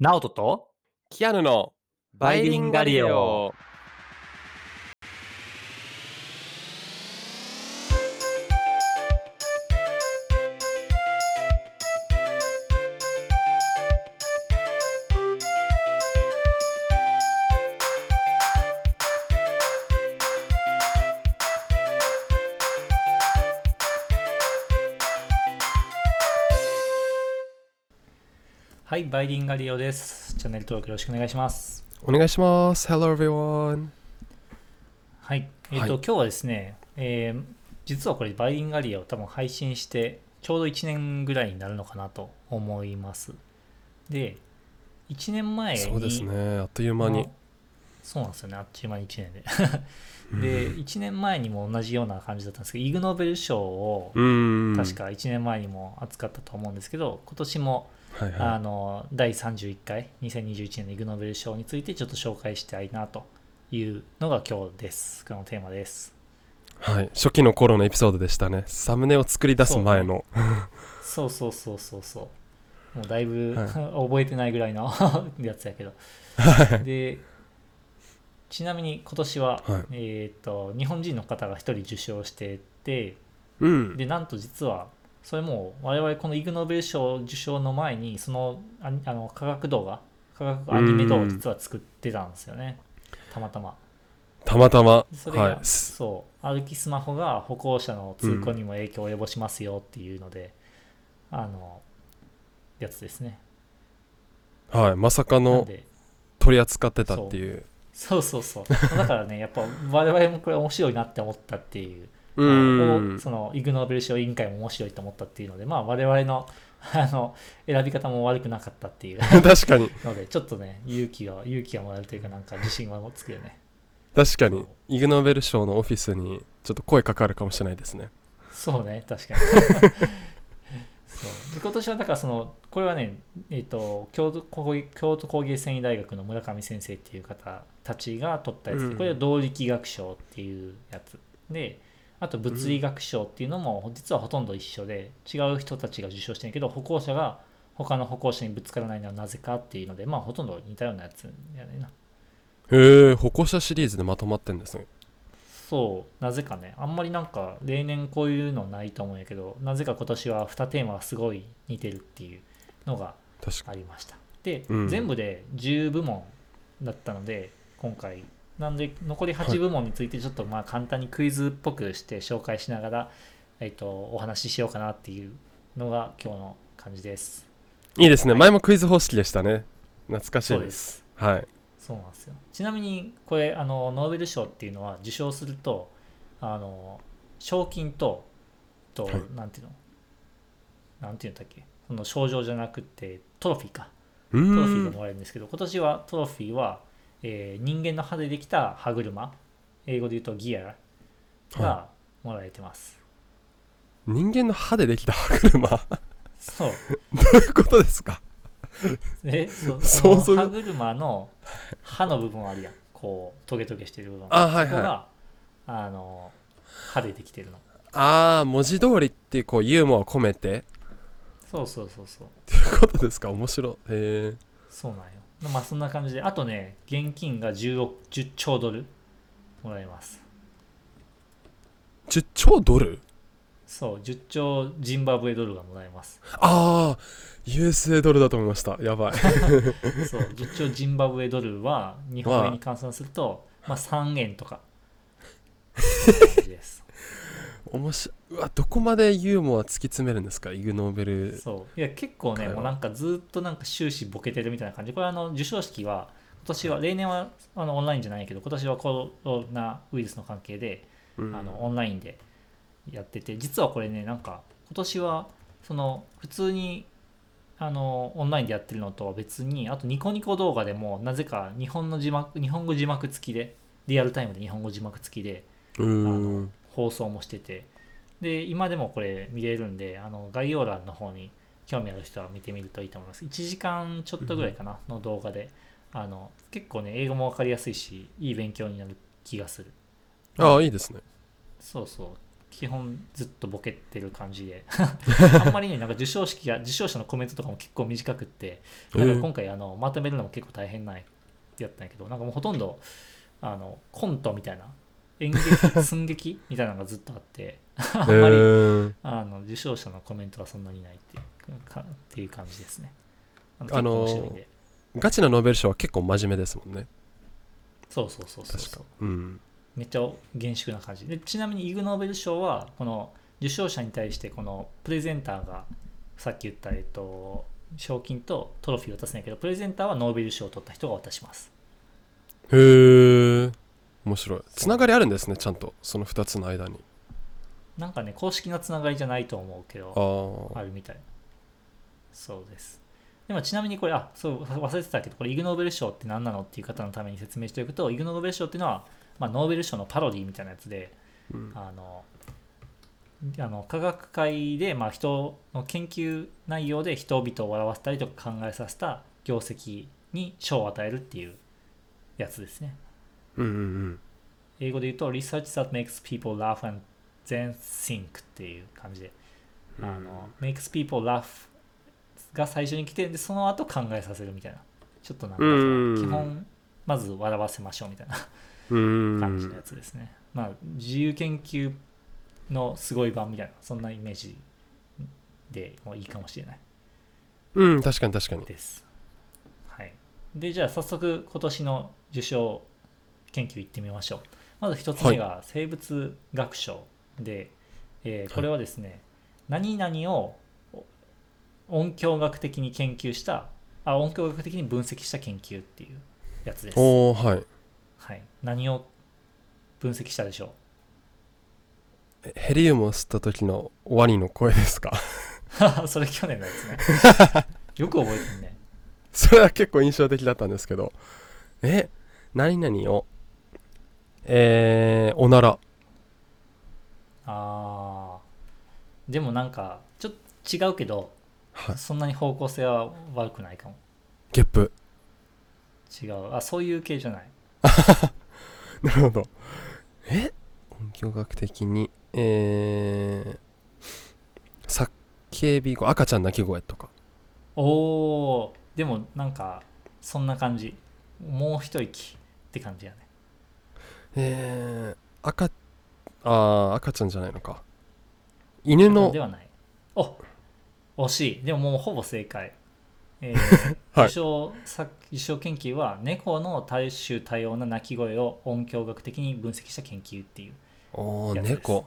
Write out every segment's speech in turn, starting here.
ナオトとキアヌのバイリンガリオ。バイリンガリオです。チャンネル登録よろしくお願いします。お願いします。Hello everyone. はい、えっ、と、はい今日はですね、えー実はこれバイリンガリオを多分配信してちょうど1年ぐらいになるのかなと思います。で、1年前にそうですね。あっという間に。そうなんですよね、あっちゅう間に1年で。で、1年前にも同じような感じだったんですけど、イグ・ノーベル賞をうん。確か1年前にも扱ったと思うんですけど、今年もはいはあの第31回2021年のイグ・ノーベル賞についてちょっと紹介したいなというのが今日です。このテーマです。い。はい。初期の頃のエピソードでしたね。サムネを作り出す前の。そうそうそうそうそう。もうだいぶ、はい 覚えてないぐらいの やつやけど。で、ちなみに今年は、はいえっ、と、日本人の方が一人受賞してて、うん。で、なんと実は、それも我々このイグ・ノーベル賞受賞の前に、そのああの科学動画、科学アニメ動画を実は作ってたんですよね。たまたま。たまたま。それが、はい。すそう、歩きスマホが歩行者の通行にも影響を及ぼしますよっていうので、あの、やつですね。はい。まさかの取り扱ってたっていう。そうそうそう。だからね、やっぱ我々もこれ面白いなって思ったっていう、そのイグ・ノーベル賞委員会も面白いと思ったっていうので、まあ我々の あの選び方も悪くなかったっていう確かに。ので、ちょっとね、勇気が、勇気がもらえるというか、なんか自信がつくよね。確かに。イグノーベル賞のオフィスにちょっと声かかるかもしれないですね。そうね、確かに。そうで今年はだからそのこれはね、えっと京都工芸京都工芸繊維大学の村上先生っていう方たちが取ったやつで、うんこれは動力学賞っていうやつであと物理学賞っていうのも実はほとんど一緒で違う人たちが受賞してるけど歩行者が他の歩行者にぶつからないのはなぜかっていうのでまあほとんど似たようなやつやねんな。へえ、歩行者シリーズでまとまってんですね。そうなぜかね。あんまりなんか例年こういうのないと思うんやけどなぜか今年は2テーマがすごい似てるっていうのがありました。で、うん。全部で10部門だったので今回なんで残り8部門についてちょっとまあ簡単にクイズっぽくして紹介しながら、えっとお話ししようかなっていうのが今日の感じですに。いいですね。はい前もクイズ方式でしたね。懐かしいで。そうですすはい。そうなんですよちなみにこれあのノーベル賞っていうのは受賞するとあの賞金とと、はいなんていうの？なんていうんだっけ？その賞状じゃなくてトロフィーかうトロフィー。がもらえるんですけど今年はトロフィーは、えー人間の歯でできた歯車。英語で言うとギア。がもらえてます、人間の歯でできた歯車？どそう。ういうことですか？えそ想像その歯車の歯の部分あるやん。こうトゲトゲしてる部分。あはいはい。そこがあの歯でできてるの。ああ文字通りっていうこうユーモアを込めて？そうそうそうそう。っていうことですか？面白い。へえそうなんよまあそんな感じであとね現金が10億10兆ドルもらえます。10兆ドル？そう10兆ジンバブエドルがもらえます。ああ USA ドルだと思いました。やばい。そう10兆ジンバブエドルは日本円に換算すると、まあ、3円とか。面白いうわどこまでユーモア突き詰めるんですか？イグ・ノーベル。そう。いや結構ねもうなんかずっとなんか終始ボケてるみたいな感じ。これあの授賞式は今年は例年はあのオンラインじゃないけど今年はコロナウイルスの関係でうん。あのオンラインでやってて実はこれねなんか今年はその普通にあのオンラインでやってるのとは別にあとニコニコ動画でもなぜか日本の字幕日本語字幕付きでリアルタイムで日本語字幕付きでうあの放送もしててで今でもこれ見れるんであの概要欄の方に興味ある人は見てみるといいと思います。1時間ちょっとぐらいかなの動画で。あの結構ね英語も分かりやすいしいい勉強になる気がする。ああいいですね。そうそう。基本ずっとボケてる感じで。あんまりねなんか授賞式や受賞者のコメントとかも結構短くってなんか今回あのまとめるのも結構大変なやったんやけどなんかもうほとんどあのコントみたいな演劇 寸劇みたいなのがずっとあって あんえまり、ー、あの受賞者のコメントはそんなにないっていうかっていう感じですね。ああのガチなノーベル賞は結構真面目ですもんね。そうそうそうそう確か。そううん。めっちゃ厳粛な感じ。でちなみにイグ・ノーベル賞はこの受賞者に対してこのプレゼンターがさっき言った、えっと、賞金とトロフィーを渡すんやけどプレゼンターはノーベル賞を取った人が渡します。へえ面白い。つながりあるんですねちゃんと。その2つの間になんかね公式なつながりじゃないと思うけあどああるみたいそうです。でもちなみにこれあそう忘れてたけどこれイグ・ノーベル賞って何なのっていう方のために説明しておくとイグ・ノーベル賞っていうのは、まあ、ノーベル賞のパロディみたいなやつでうん。あのあの科学界で、まあ、人の研究内容で人々を笑わせたりとか考えさせた業績に賞を与えるっていうやつですね。うんうん。英語で言うと Research that makes people laugh and then think っていう感じで、うん。あの makes people laugh が最初に来てでその後考えさせるみたいな。ちょっとなんかうん。基本まず笑わせましょうみたいなうん。感じのやつですね。まあ自由研究のすごい版みたいなそんなイメージでもいいかもしれない。うん確かに確かに。です。はい。でじゃあ早速今年の受賞研究いってみましょう。まず一つ目が生物学賞で、えーこれはですね、何々を音響学的に研究したあ音響学的に分析した研究っていうやつです。おおはいはい、何を分析したでしょう？えヘリウムを吸った時のワニの声ですか？それ去年のやつね。よく覚えてるね。それは結構印象的だったんですけどえ何々をえー、おならあー。でもなんかちょっと違うけどはい。そんなに方向性は悪くないかも。ゲップ。違う。あそういう系じゃない。なるほど。え？音響学的に。えー、叫び声赤ちゃん泣き声とか。おー。でもなんかそんな感じ。もう一息って感じやね。えー、赤あー赤ちゃんじゃないのか。犬の。ではない。お惜しい。でももうほぼ正解。えー はい。受賞作受賞研究は猫の多種多様な鳴き声を音響学的に分析した研究っていう。おーやつです。猫。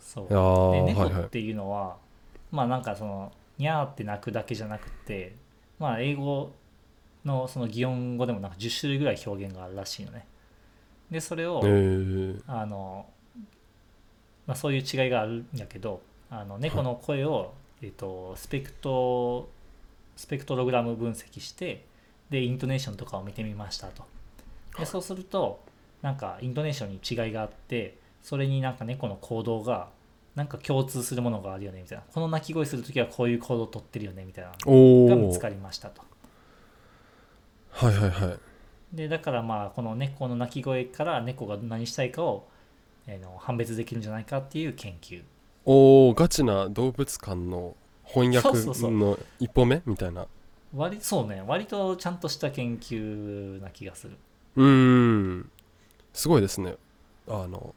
そう。ではいはい。猫っていうのは、まあなんかそのニャーって鳴くだけじゃなくてまあ英語のその擬音語でもなんか10種類ぐらい表現があるらしいのね。でそれを、えー、あの、まあ、そういう違いがあるんやけどあの猫の声を、えっとスペクトスペクトログラム分析してでイントネーションとかを見てみましたと。でそうするとなんかイントネーションに違いがあってそれになんか猫の行動がなんか共通するものがあるよねみたいな。この鳴き声するときはこういう行動をとってるよねみたいな。のが見つかりましたと。はいはいはい。でだからまあこの猫の鳴き声から猫が何したいかを、えーの判別できるんじゃないかっていう研究。おおガチな動物館の翻訳の一歩目みたいな。割そうね。割とちゃんとした研究な気がする。うーん。すごいですね。あの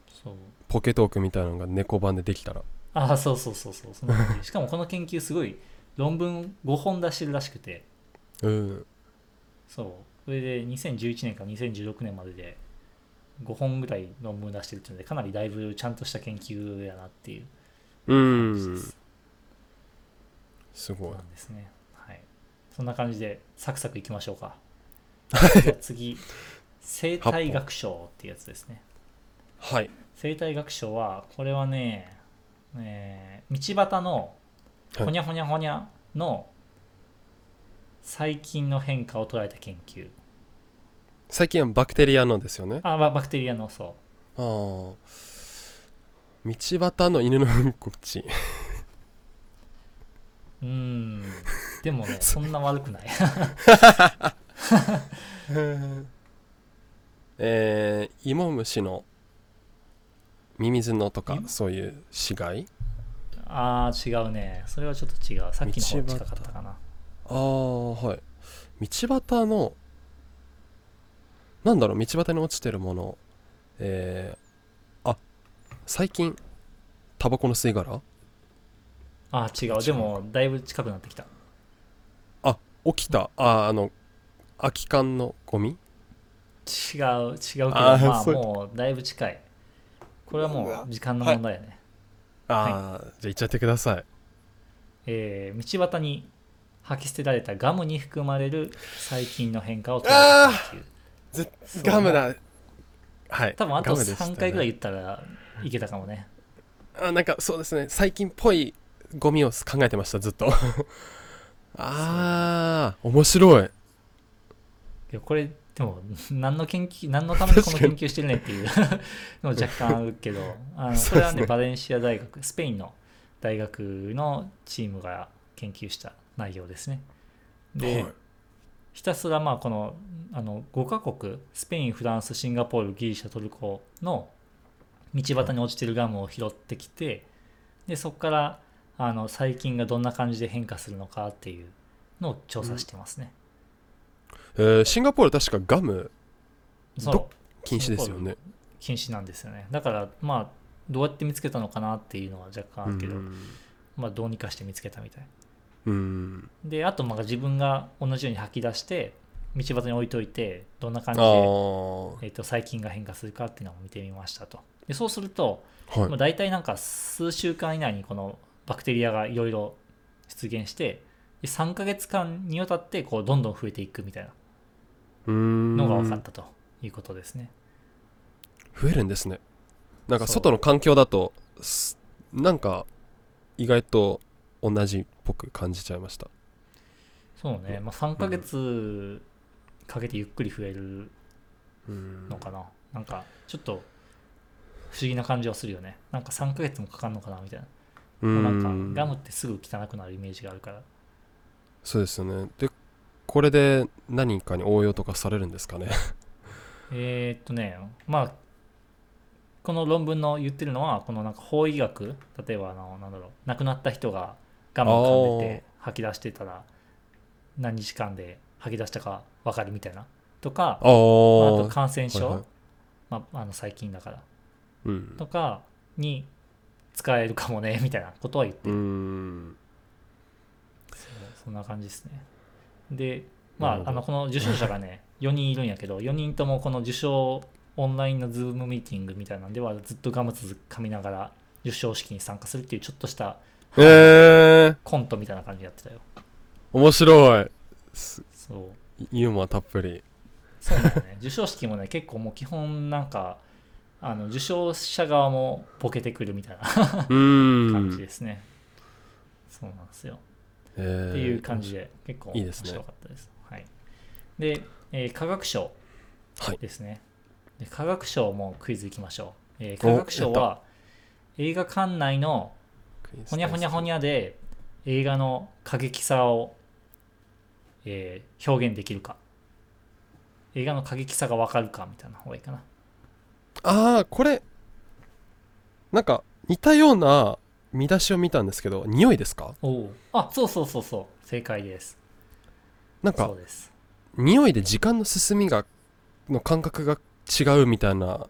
ポケトークみたいなのが猫版でできたら。ああそうそうそうそう。そしかもこの研究すごい論文5本出してるらしくて。うんそう。それで2011年から2016年までで5本ぐらい論文出してるっていうのでかなりだいぶちゃんとした研究やなっていう。う感じですすごいなんですね。はい。そんな感じでサクサクいきましょうか。次生態学賞っていうやつですね。はい。生態学賞はこれはね、えー道端のはい。ほにゃほにゃほにゃの細菌の変化を捉えた研究最近はバクテリアのですよね。あババクテリアのそああ道端の犬のうんこ地ううーん。でもね そんな悪くない。えー、芋虫のミミズのとかんそういう死骸？ああ違うね。それはちょっと違う。さっきの方が近かったかな。ああはい。道端のなんだろう道端に落ちてるもの。えー、あ最近タバコの吸い殻？ああ違う。でもだいぶ近くなってきた。あ起きた。ああの空き缶のゴミ？違う違うけどあーまあもうだいぶ近い。これはもう時間の問題やね、ああ、じゃあ行っちゃってください。えー道端に吐き捨てられたガムに含まれる細菌の変化を捉えた研究ぜそうガムだ。はい。多分あとガムでしたね。3回ぐらい言ったらいけたかもね。あなんかそうですね。最近っぽいゴミを考えてましたずっと。ああ面白い。いやこれでも何の研究何のためにこの研究してるねっていう のも若干あるけどあのこれはねバレンシア大学スペインの大学のチームが研究した内容ですね。で、はいひたすらまあこのあの5カ国スペインフランスシンガポールギリシャトルコの道端に落ちてるガムを拾ってきてでそこからあの細菌がどんな感じで変化するのかっていうのを調査してますね、えーシンガポール確かガム禁止ですよね。禁止なんですよね。だからまあどうやって見つけたのかなっていうのは若干あるけど、うん。まあどうにかして見つけたみたい。うんであとまあ自分が同じように吐き出して道端に置いといてどんな感じあで、ー。えー、と細菌が変化するかっていうのを見てみましたと。でそうすると、はい。まあ、大体なんか数週間以内にこのバクテリアがいろいろ出現してで3ヶ月間にわたってこうどんどん増えていくみたいなのが分かったということですね、増えるんですね。なんか外の環境だとすなんか意外と同じっぽく感じちゃいました。そうね、まあ、3ヶ月かけてゆっくり増えるうん。のかな、なんかちょっと不思議な感じはするよね。なんか3ヶ月もかかるのかなみたいな。うもうなんかんガムってすぐ汚くなるイメージがあるから。そうですよね。でこれで何かに応用とかされるんですかね？えーっとねまあこの論文の言ってるのはこのなんか法医学例えばあのなんだろう亡くなった人がガムを噛んでて吐き出してたら何日間で吐き出したか分かるみたいな。とかあまああとあ感染症、はいはい。まあ、あの細菌だから。うん。とかに使えるかもねみたいなことは言ってうる、ん。そんな感じですね。でまああのこの受賞者がね 4人いるんやけど4人ともこの受賞オンラインのズームミーティングみたいなんではずっとガムつ噛みながら受賞式に参加するっていうちょっとしたえー、コントみたいな感じでやってたよ。面白い。すそう。ユーモアたっぷり。そうだね。授賞式もね結構もう基本なんかあの受賞者側もボケてくるみたいな感じですね、そうなんですよ。えー。っていう感じで結構面白かったです。はい、で、えー科学賞はい。ですね。で科学賞もクイズいきましょう。えー科学賞は映画館内のほにゃほにゃほにゃで映画の過激さを、えー表現できるか。映画の過激さがわかるかみたいな方がいいかな。ああこれなんか似たような見出しを見たんですけど匂いですか？おお。あ、そうそうそうそう。正解です。なんかそうです。匂いで時間の進みがの感覚が違うみたいな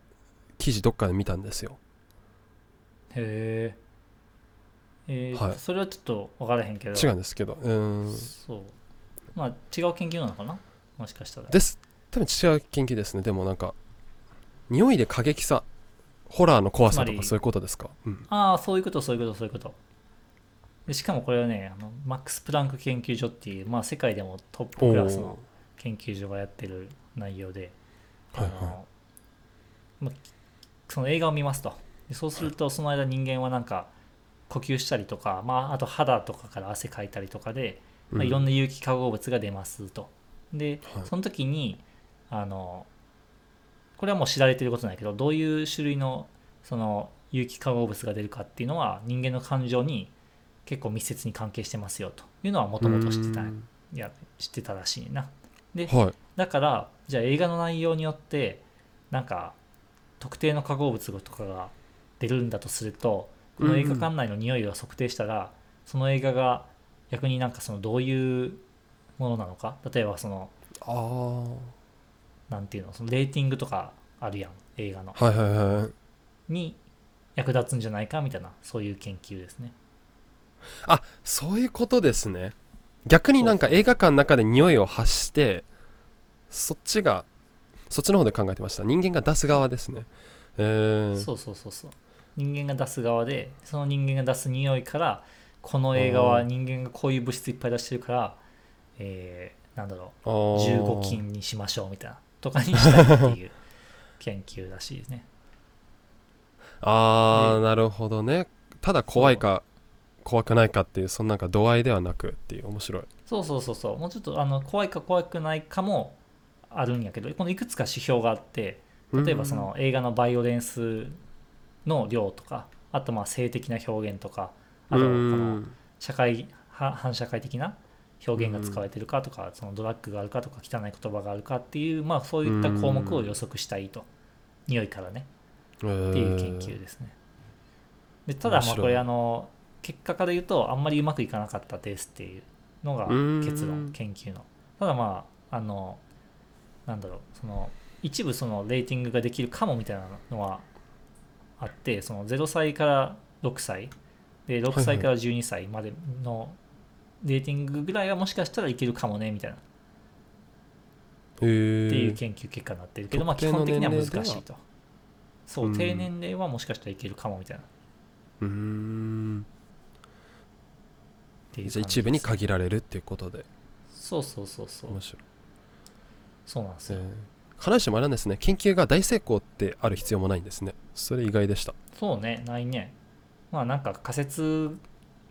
記事どっかで見たんですよへえ。えーはいそれはちょっと分からへんけど。違うんですけどうーんそう。まあ違う研究なのかな？もしかしたら。です多分違う研究ですねでもなんか匂いで過激さホラーの怖さとかそういうことですか、うん、ああ、そういうこと、そういうこと、そういうこと。でしかもこれはね、あのマックス・プランク研究所っていう、まあ世界でもトップクラスの研究所がやってる内容で、はいはいまあその映画を見ますと。でそうすると、その間人間はなんか呼吸したりとか、まああと肌とかから汗かいたりとかで、まあ、いろんな、な有機化合物が出ますと。で、はい。その時にあのこれはもう知られてることなんだけどどういう種類のその有機化合物が出るかっていうのは人間の感情に結構密接に関係してますよと。いうのはもともと知ってたいや知ってたらしいな。ではい。だからじゃあ映画の内容によってなんか特定の化合物とかが出るんだとするとこの映画館内の匂いを測定したら、その映画が逆になんかそのどういうものなのか？例えばそのあなんていうの？そのレーティングとかあるやん映画の。いはいはいに役立つんじゃないかみたいなそういう研究ですね。あそういうことですね。逆になんか映画館の中で匂いを発してそっちがそっちの方で考えてました。人間が出す側ですね。えー、そうそうそうそう人間が出す側でその人間が出す匂いからこの映画は人間がこういう物質いっぱい出してるから、えーなんだろうあー。15金にしましょうみたいなとかにしたいっていう 研究らしいですね。ああなるほどね。ただ怖いか怖くないかっていうそのなんか度合いではなくっていう面白い。そうそうそうそう。もうちょっとあの怖いか怖くないかもあるんやけどこのいくつか指標があって例えばその映画のバイオレンスの量とかあとまあ性的な表現とかあとこの社会は反社会的な表現が使われてるかとかそのドラッグがあるかとか汚い言葉があるかっていうまあそういった項目を予測したいと。匂いからね。っていう研究ですね。でただまあこれあの結果から言うとあんまりうまくいかなかったですっていうのが結論研究の。ただまああのなんだろうその一部そのレーティングができるかもみたいなのはあってその0歳から6歳。で6歳から12歳までのレーティングぐらいはもしかしたらいけるかもねみたいな。っていう研究結果になってるけど、まあ基本的には難しいと。そうう、ん。低年齢はもしかしたらいけるかもみたいな。うーん。じゃあ一部に限られるっていうことで。そうそうそうそう。そうなんですよ、えー、必ずしもあれなんですね。研究が大成功ってある必要もないんですね。それ意外でした。そうね。ないね。まあなんか仮説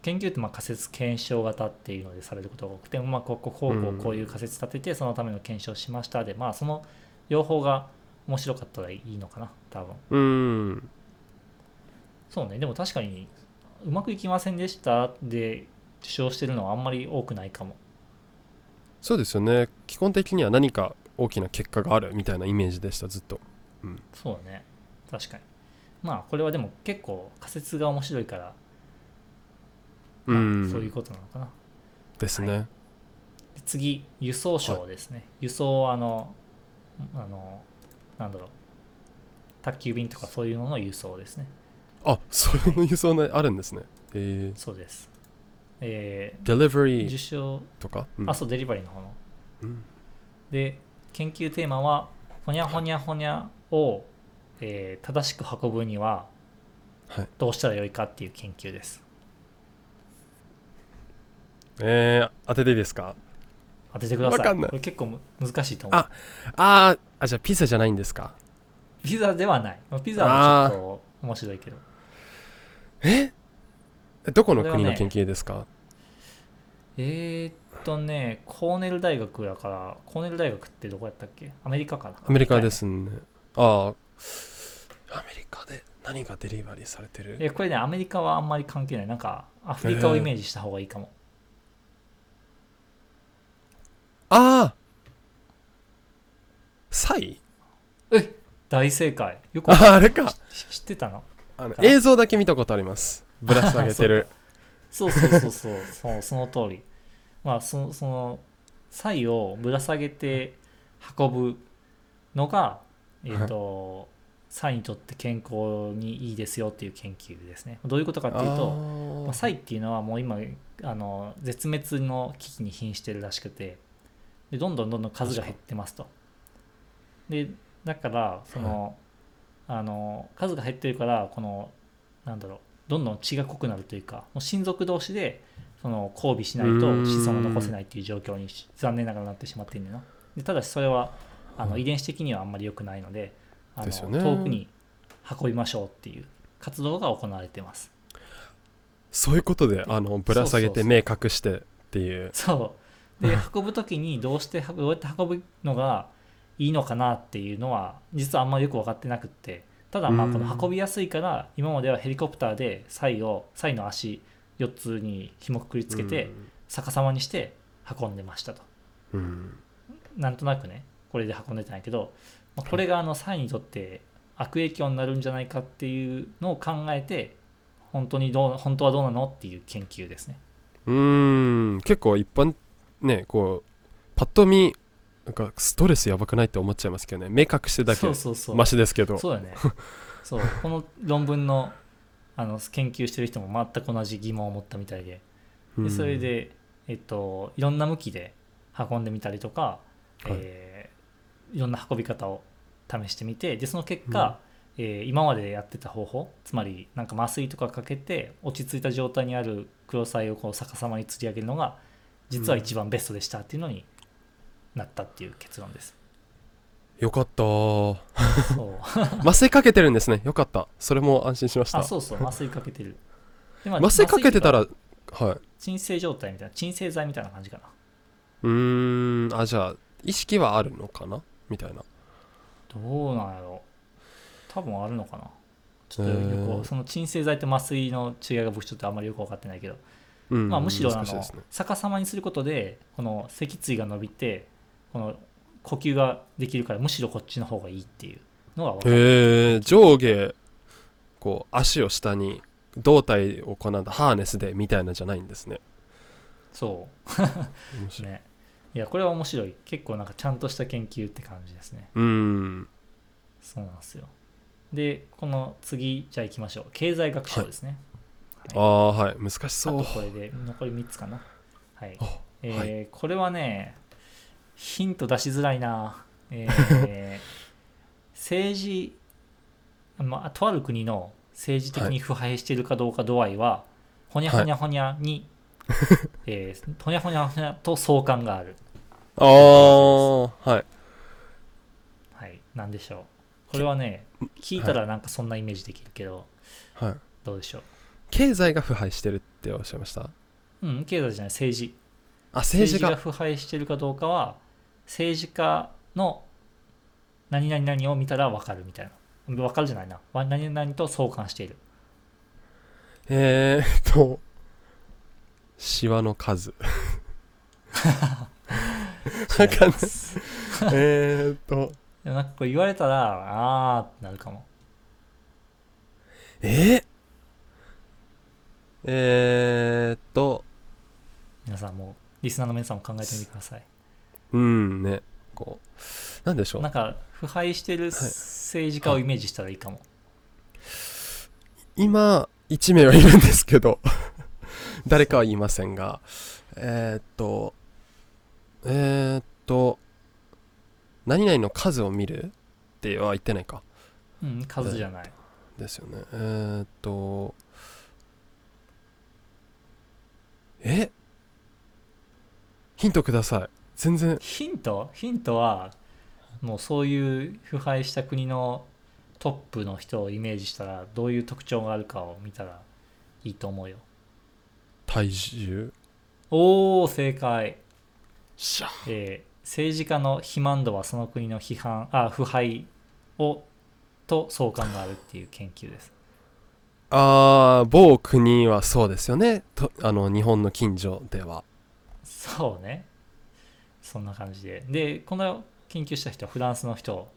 研究ってまあ仮説検証型っていうのでされることが多くて、まあ、こここうこうこういう仮説立ててそのための検証しましたでまあその両方が面白かったらいいのかな多分。うーん。そうね。でも確かにうまくいきませんでしたで受賞してるのはあんまり多くないかも。そうですよね。基本的には何か大きな結果があるみたいなイメージでしたずっと。そうだね。確かに。まあこれはでも結構仮説が面白いから、うまあんそういうことなのかな。ですね、で次輸送賞ですね、輸送はあのあのなんだろう。宅急便とかそういうのの輸送ですね。あそういう輸送ねあるんですね。えそうです。えー、デリバー、リー受賞とか、うん。あそうデリバリーの方の。うん。で研究テーマはほにゃほにゃほにゃを、えー正しく運ぶにははい。どうしたらよいかっていう研究です。えー、当てていいですか？当ててください。わかんない。これ結構む難しいと思う。ああーあじゃあピザじゃないんですか？ピザではない。ピザはちょっと面白いけど。え？どこの国の研究ですか、えー、っとね、コーネル大学だから、コーネル大学ってどこやったっけ？アメリカかな？アメリカで。すね。ああ。アメリカで何がデリバリーされてる？え、これね、アメリカはあんまり関係ない。なんか、アフリカをイメージした方がいいかも。ああ。サイ？大正解。よくああれか。知知ってたの？あの映像だけ見たことあります。ぶら下げてる。そうそうそうそう、そうその通り。まあ、その、その、サイをぶら下げて運ぶのが、えっ、と、サイにとって健康にいいですよっていう研究ですね。どういうことかっていうと、まあ、サイっていうのはもう今あの絶滅の危機に瀕してるらしくてでどんどんどんどん数が減ってますと。でだからその、あの数が減ってるからこのなんだろうどんどん血が濃くなるというかもう親族同士でその交尾しないと子孫を残せないっていう状況にし残念ながらなってしまっているのでただしそれはあの遺伝子的にはあんまり良くないのであのね。遠くに運びましょうっていう活動が行われています。そういうことであのぶら下げて目隠してっていう。そう。で運ぶ時にどうしてどうやって運ぶのがいいのかなっていうのは実はあんまりよく分かってなくって。ただまあうん。この運びやすいから今まではヘリコプターでサイをサイの足4つに紐くくりつけて逆さまにして運んでましたと。うん、うんなんとなくねこれで運んでたんやけどまあこれがあのサイにとって悪影響になるんじゃないかっていうのを考えて本当にどう本当はどうなのっていう研究ですね。うーん。結構一般ねこうパッと見なんかストレスやばくないって思っちゃいますけどね。目隠してだけそうそうそう。マシですけど。そうだね。そう。この論文のあの研究してる人も全く同じ疑問を持ったみたいで。うん。でそれで、えっと、いろんな向きで運んでみたりとか、はい。えーいろんな運び方を試してみてでその結果、えー今までやってた方法つまりなんか麻酔とかかけて落ち着いた状態にあるクロサイをこう逆さまに吊り上げるのが実は一番ベストでしたっていうのになったっていう結論です。よかった。ーそう。麻酔かけてるんですね。よかった。それも安心しました。あそうそう。麻酔かけてる。でまあ麻酔かけてたらはい。か鎮静状態みたいな鎮静剤みたいな感じかな。うーん。あじゃあ意識はあるのかな？みたいな。どうなんやろ。多分あるのかな。ちょっとよくその鎮静剤と麻酔の違いが僕ちょっとあんまりよく分かってないけど、うん。まあ、むしろあのね。逆さまにすることでこの脊椎が伸びてこの呼吸ができるからむしろこっちの方がいいっていうのが分かる。へえ上下こう足を下に胴体をこうなんだハーネスでみたいなじゃないんですね。そ面う ね。いやこれは面白い。結構なんかちゃんとした研究って感じですね。うーん。そうなんですよ。でこの次じゃあ行きましょう。経済学賞ですね、ああはい。難しあそう。とこれで残り3つかな。はい。あえーこれはね、ヒント出しづらいな。えー 政治、まあ、とある国の政治的に腐敗しているかどうか度合いは、ほにゃほにゃほにゃに、えーほにゃほにゃほにゃと相関がある。ああはいはい。なんでしょう。これはね、聞いたらなんかそんなイメージできるけど、はいどうでしょう。経済が腐敗してるっておっしゃいました？うん、経済じゃない、政治。あ政治が腐敗してるかどうかは政治家の何々々を見たら分かるみたいな。分かるじゃないな。わ何々と相関している。えーっとシワの数。わかんないえーっと。でもなんかこれ言われたらあーってなるかも。え？ー、えーっと。皆さんもリスナーの皆さんも考えてみてくださいうんね。こうなんでしょう。んなか腐敗してる政治家をイメージしたらいいかも、今1名はいるんですけど 誰かは言いませんがえーっとえーっと何々の数を見るっては言ってないか。うん、数じゃない。ですよね。えーっとえ？ヒントください全然。ヒント？ヒントはもうそういう腐敗した国のトップの人をイメージしたらどういう特徴があるかを見たらいいと思うよ。体重？おお正解、しゃえー政治家の肥満度はその国の批判あ腐敗をと相関があるっていう研究です。あー某国はそうですよね。とあの日本の近所では。そうねそんな感じで。でこの研究した人はフランスの人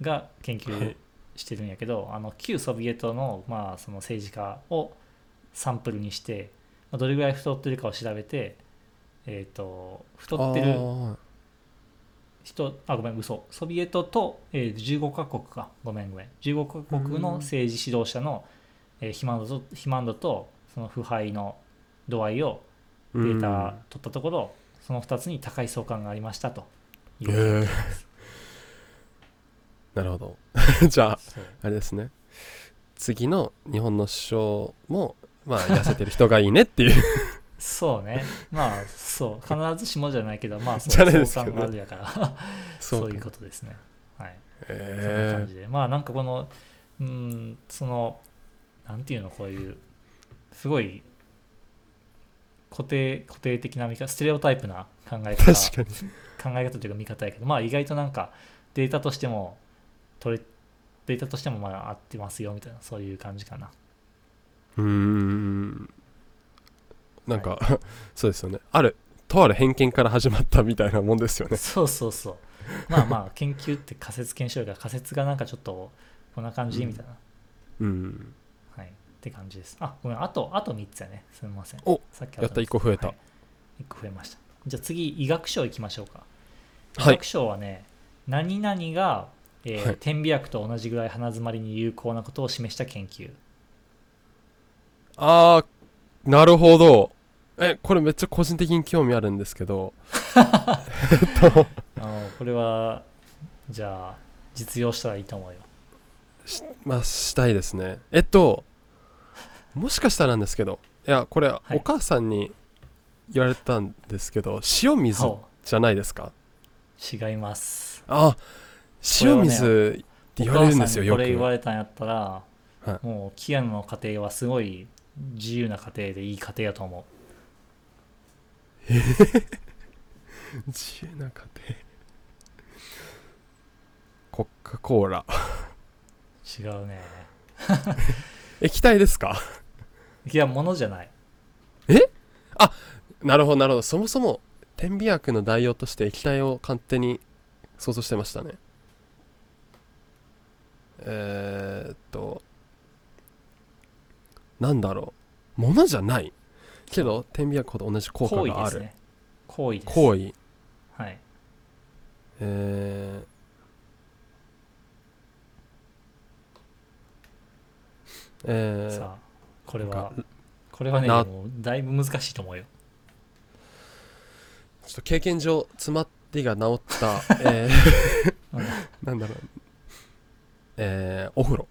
が研究してるんやけど、あの旧ソビエトの,、まあその政治家をサンプルにして、まあどれぐらい太ってるかを調べて、えー、と太ってる人あごめん嘘。ソビエトと、えー15カ国か。ごめんごめん。15カ国の政治指導者の、えー肥満度と肥満度とその腐敗の度合いをデータ取ったところ、その2つに高い相関がありましたという研究です。なるほど じゃああれですね次の日本の首相もまあ痩せてる人がいいねっていうそうね。まあ、そう。必ずしもじゃないけど、まあ、じゃないそう相関があるやから、そういうかことですね。はい。そんなえ感じで。まあ、なんかこの、うん、その、なんていうの、こういう、すごい、固定、固定的な見方、ステレオタイプな考え方、考え方というか見方やけど、まあ、意外となんか、データとしても、取れ、データとしてもまあ合ってますよみたいなそういう感じかな。うーん。なんか、そうですよね。あるとある偏見から始まったみたいなもんですよね。そうそうそう。まあまあ研究って仮説検証やから仮説がなんかちょっとこんな感じみたいな、うん。はいって感じです。あごめんあとあと3つやね。すみません。おさっきやった1個増えた。はい、1個増えました。じゃあ次医学賞いきましょうか。医はい。学賞はね、何々が、えーはい。点鼻薬と同じぐらい鼻づまりに有効なことを示した研究。ああなるほど。えこれめっちゃ個人的に興味あるんですけど。あのこれはじゃあ実用したらいいと思うよ。しまあしたいですね。えっともしかしたらなんですけどいやこれ、い。お母さんに言われたんですけど塩水そじゃないですか？う違います。あ塩水って言われるんですよよお母さんにこれ言わくれたんやったら、はい。もうキアヌの家庭はすごい自由な家庭でいい家庭やと思自由な家庭？コッカ・コーラ。う違うね。液体ですか？いや物じゃない。なるほどなるほど。そもそも点鼻薬の代用として液体を勝手に想像してましたね。えー、っとなんだろう。物じゃない。けど点鼻薬ほど同じ効果行為がある。ですね。行為です。行為はい。えーえーさあこれは。かこれはねなもうだいぶ難しいと思うよ。ちょっと経験上詰まってが治った、えうん。ー、なんだろう。えー、お風呂。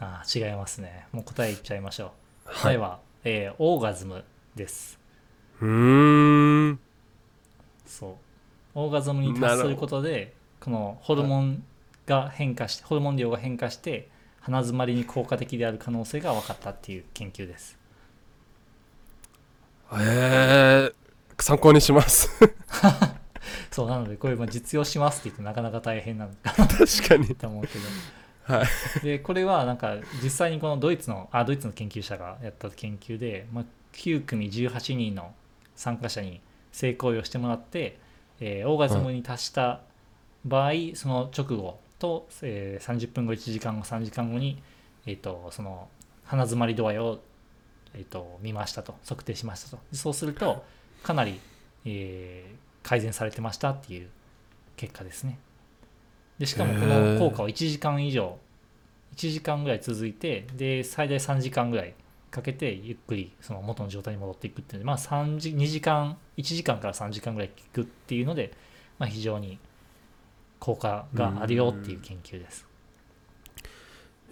あー違いますね。もう答え言っちゃいましょう。は答えは、えーオーガズムです。うーん。そう。オーガズムに達することでこのホルモンが変化してホルモン量が変化して鼻づまりに効果的である可能性が分かったっていう研究です。えー、参考にします。そうなのでこれまあ実用しますって言ってなかなか大変なのか確かに。と思うけど。はい。でこれはなんか実際にこのドイツのあドイツの研究者がやった研究で、まあ、9組18人の参加者に性行為をしてもらって、えーオーガズムに達した場合、その直後と、えー30分後1時間後3時間後に、えー、とその鼻づまり度合いを、えー、と見ましたと測定しましたと。そうするとかなり、えー改善されてましたっていう結果ですね。でしかもこの効果は1時間以上1時間ぐらい続いてで最大3時間ぐらいかけてゆっくりその元の状態に戻っていくっていうのでまあ3時2時間1時間から3時間ぐらい効くっていうので、まあ、非常に効果があるよっていう研究です。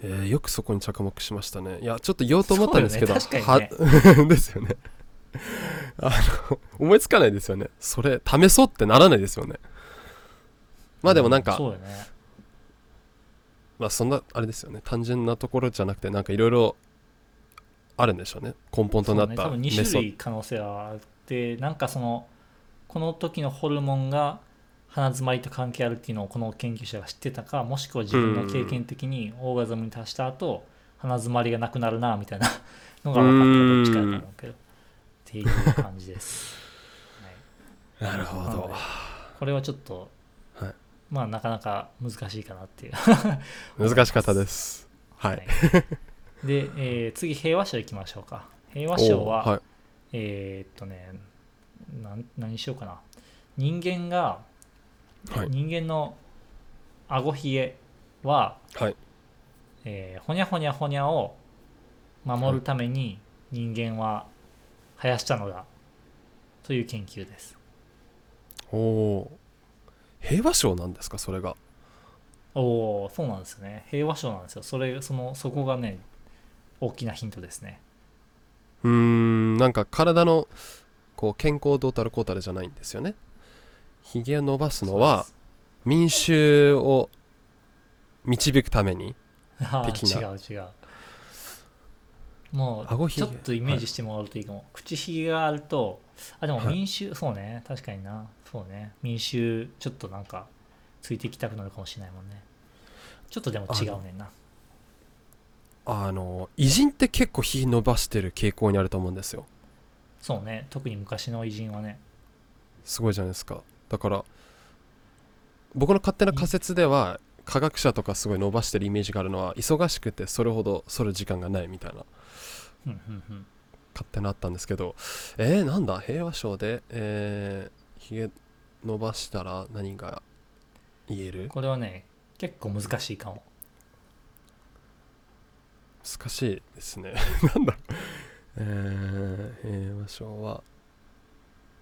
えーよくそこに着目しましたね。いやちょっと言おうと思ったんですけど、ね。確かは ですよね。あの思いつかないですよね。それ試そうってならないですよね。まあでもなんか、そうよね。まあそんなあれですよね。単純なところじゃなくてなんかいろいろあるんでしょうね。根本となったそうね。多分2メソッ種類可能性はあってなんかそのこの時のホルモンが鼻詰まりと関係あるっていうのをこの研究者が知ってたかもしくは自分の経験的にオーガズムに達した後鼻詰まりがなくなるなみたいなのが分かったらどっちかやと思うけどっていう感じです、はい。なるほど。これはちょっと、はい。まあなかなか難しいかなっていう。難しかったです。はい、はい。で、えー次平和賞いきましょうか。平和賞は、はい。えーっとねなん何しようかな。人間が、はい。人間の顎ひげは、はい。えーほにゃほにゃほにゃを守るために人間は生やしたのだという研究です。おおー。平和賞なんですかそれが？おおそうなんですよね。平和賞なんですよ。それそのそこがね大きなヒントですね。うーんなんか体のこう健康どうたるこうたるじゃないんですよねひげを伸ばすのは民衆を導くために的な。違う違う。もうちょっとイメージしてもらうといいかも、口ひげがあるとあでもはい。民衆、そうね。確かにな。そうね。民衆ちょっとなんかついていきたくなるかもしれないもんね。ちょっとでも違うねんな。あの偉人って結構ひげ伸ばしてる傾向にあると思うんですよ。そうね。特に昔の偉人はね。すごいじゃないですかだから僕の勝手な仮説では科学者とかすごい伸ばしてるイメージがあるのは忙しくてそれほど剃る時間がないみたいな勝手にあったんですけどえー、なんだ？平和賞でえー、ひげ伸ばしたら何が言える？これはね結構難しいかも。難しいですね。なんだ？えー、平和賞は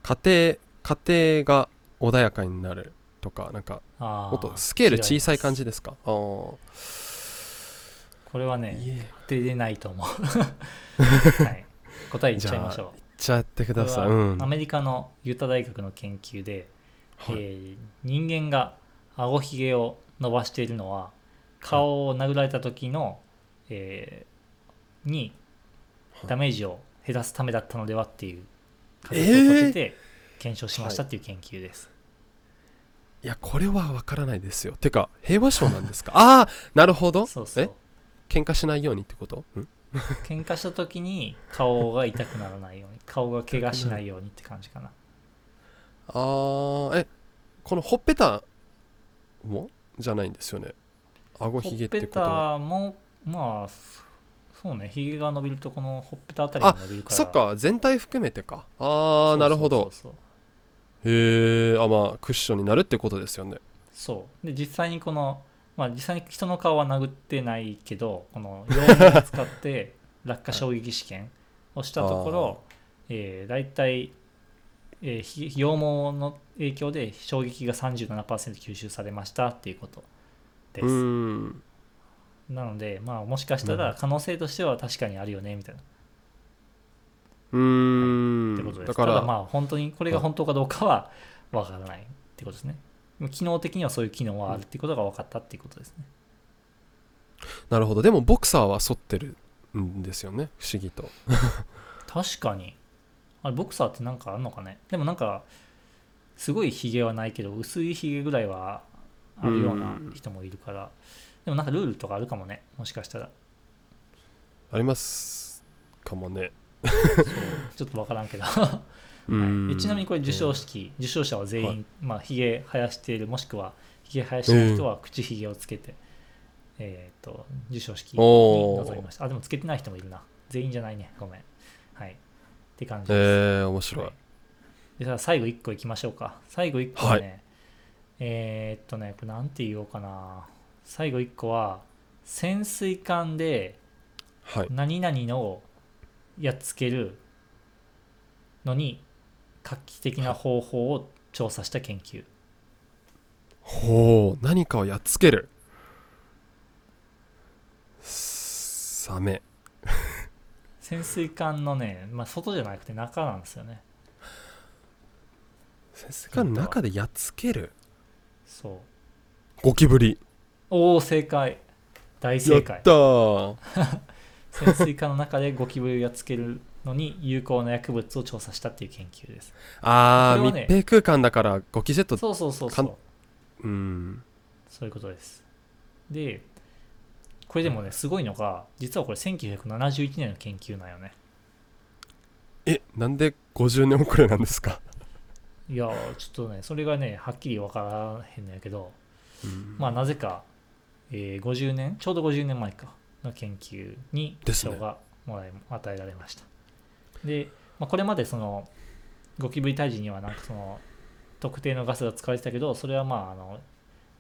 家庭家庭が穏やかになるとかなんかあもっとスケール小さい感じじです。かこれはねいえ。当てれないと思う、はい、答え言っちゃいましょう。言っちゃってください。アメリカのユタ大学の研究で、はい。えー人間が顎ひげを伸ばしているのは顔を殴られた時の、えーにはいダメージを減らすためだったのではっていう仮説を立てて検証しましたっていう研究です、いやこれは分からないですよ。てか平和賞なんですか？ああなるほど。そうそう。え？喧嘩しないようにってこと？ん？喧嘩した時に顔が痛くならないように顔が怪我しないようにって感じかな。あーえ？このほっぺたも？じゃないんですよね。顎ひげってほっぺたもまあそうね。ひげが伸びるとこのほっぺたあたりが伸びるから。そっか。全体含めてか。ああなるほどそうそう。そうへえあまあクッションになるってことですよね。そう。で実際にこのまあ実際に人の顔は殴ってないけどこの羊毛を使って 落下衝撃試験をしたところ、えー、大体、えー、ひ羊毛の影響で衝撃が37%吸収されましたっていうことです、うーん。なのでまあもしかしたら可能性としては確かにあるよねみたいなうーん。ってことです。だから。ただまあ本当にこれが本当かどうかはわからないってことですね。機能的にはそういう機能はあるってことが分かったっていうことですね。なるほど。でもボクサーは反ってるんですよね。不思議と。確かに。あれボクサーってなんかあるのかね？でもなんかすごいひげはないけど薄いひげぐらいはあるような人もいるから。でもなんかルールとかあるかもね。もしかしたら。ありますかもねちょっと分からんけど、うはい、ちなみにこれ授賞式受賞者は全員、まあひげ生やしているもしくはひげ生やしてない人は口ひげをつけて、えっ、と授賞式に臨みました。あでもつけてない人もいるな。全員じゃないね。ごめん。はい。って感じです、えー、面白い、はい。で最後1個いきましょうか。最後1個はね、えーっとねこれなんて言おうかな。最後1個は潜水艦ではい。何々のやっつけるのに画期的な方法を調査した研究。ほう何かをやっつける。サメ。潜水艦のね、まあ、外じゃなくて中なんですよね。潜水艦の中でやっつける？そう。ゴキブリ。おお正解。大や正解。ったー 潜水艦の中でゴキブリをやっつけるのに有効な薬物を調査したっていう研究です。あー、これはね密閉空間だからゴキジェット。そうそうそうそかう。んうん。そういうことです。でこれでもねすごいのが実はこれ1971年の研究なんよね。えなんで50年遅れなんですか、いやーちょっとねそれがねはっきり分からへんのやけど。うん。まあなぜか、えー50年ちょうど50年前かの研究に賞がもらい与えられました。で、まあ、これまでそのゴキブリ退治にはなんかその特定のガスが使われてたけどそれはまああの、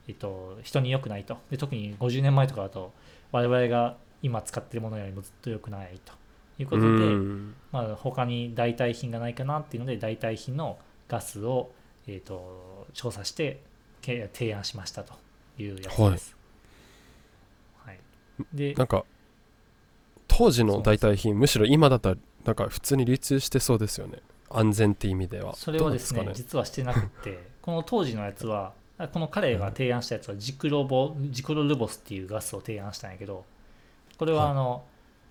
えっと、人に良くないと。で特に50年前とかだと我々が今使ってるものよりもずっと良くないと。いうことで、うん。まあ、他に代替品がないかなっていうので代替品のガスを、えー、と調査してけ提案しましたというやつです。はいでなんか当時の代替品むしろ今だったらなんか普通に流通してそうですよね。安全って意味では。それはですねどうなん実はしてなくて。この当時のやつはあこの彼が提案したやつはジクロボジクロルボスっていうガスを提案したんやけどこれはあの、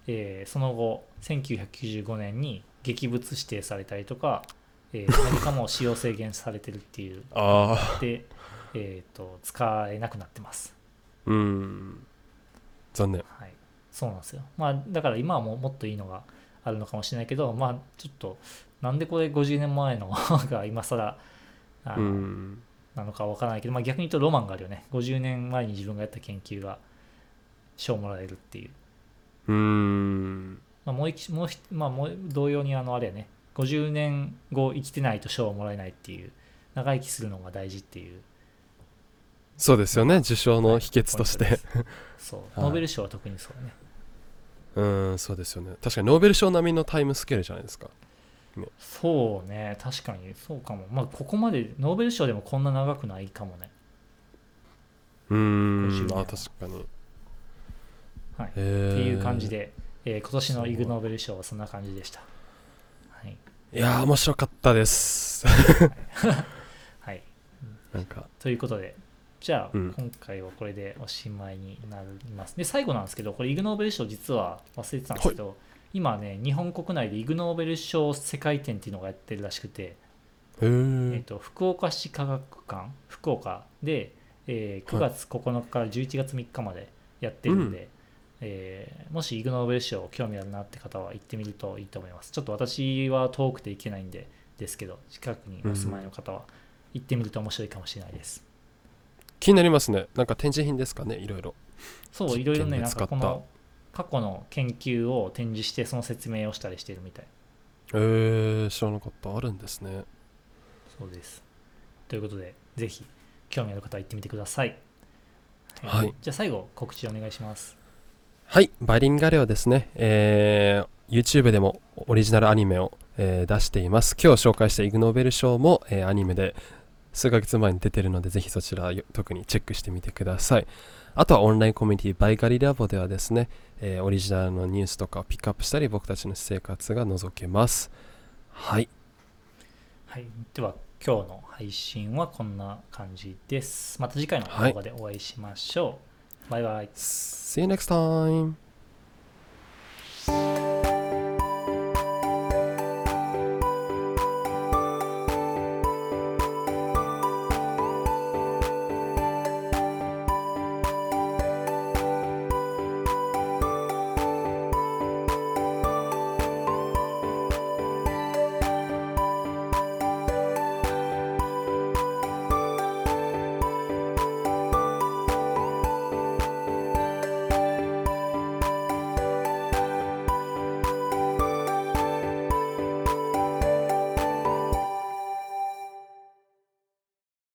えーその後1995年に劇物指定されたりとか、えー、何かも使用制限されてるっていう。あで、えー、と使えなくなってます、あうん残念。はい、そうなんですよ。まあだから今はもうもっといいのがあるのかもしれないけどまあちょっとなんでこれ50年前のが今更あうの、ん。なのかわからないけど、まあ、逆に言うとロマンがあるよね。50年前に自分がやった研究が賞をもらえるっていう、うーん。まあ、もう一もう一まあ、もう同様にあのあれやね。50年後生きてないと賞をもらえないっていう長生きするのが大事っていうそうですよね。受賞の秘訣として。ポイントですそう。はい。ノーベル賞は特にそうだね。うーんそうですよね。確かにノーベル賞並みのタイムスケールじゃないですか。そうね。確かにそうかも。まあここまでノーベル賞でもこんな長くないかもね。うーん。50年あ確かに。はい。へー。っていう感じで、えー今年のイグ・ノーベル賞はそんな感じでした。はい。いやー面白かったです。はい、なんか。ということで、じゃあ、うん今回はこれでおしまいになります。で、最後なんですけど、これイグ・ノーベル賞実は忘れてたんですけど、今ね、日本国内でイグ・ノーベル賞世界展っていうのがやってるらしくて、へえーっと福岡市科学館、福岡で、えー9月9日から11月3日までやってるんで、えーもしイグ・ノーベル賞興味あるなって方は行ってみるといいと思います。ちょっと私は遠くて行けないんでですけど、近くにお住まいの方は行ってみると面白いかもしれないです。気になりますねなんか展示品ですかねいろいろそう、実いろいろね、なんかこの過去の研究を展示してその説明をしたりしてるみたい。えー、知らなかったあるんですねそうです。ということで、ぜひ興味ある方は行ってみてください。はいじゃあ最後、告知お願いします。はい、バイリンガレオですね、えー YouTube でもオリジナルアニメを、えー出しています。今日紹介したイグ・ノーベル賞も、えーアニメで数ヶ月前に出てるので、ぜひそちらよ特にチェックしてみてください。あとはオンラインコミュニティバイガリラボではですね、えーオリジナルのニュースとかをピックアップしたり、僕たちの私生活が覗けます。はい、はい、では今日の配信はこんな感じです。また次回の動画でお会いしましょう。バイバイ。See you next time!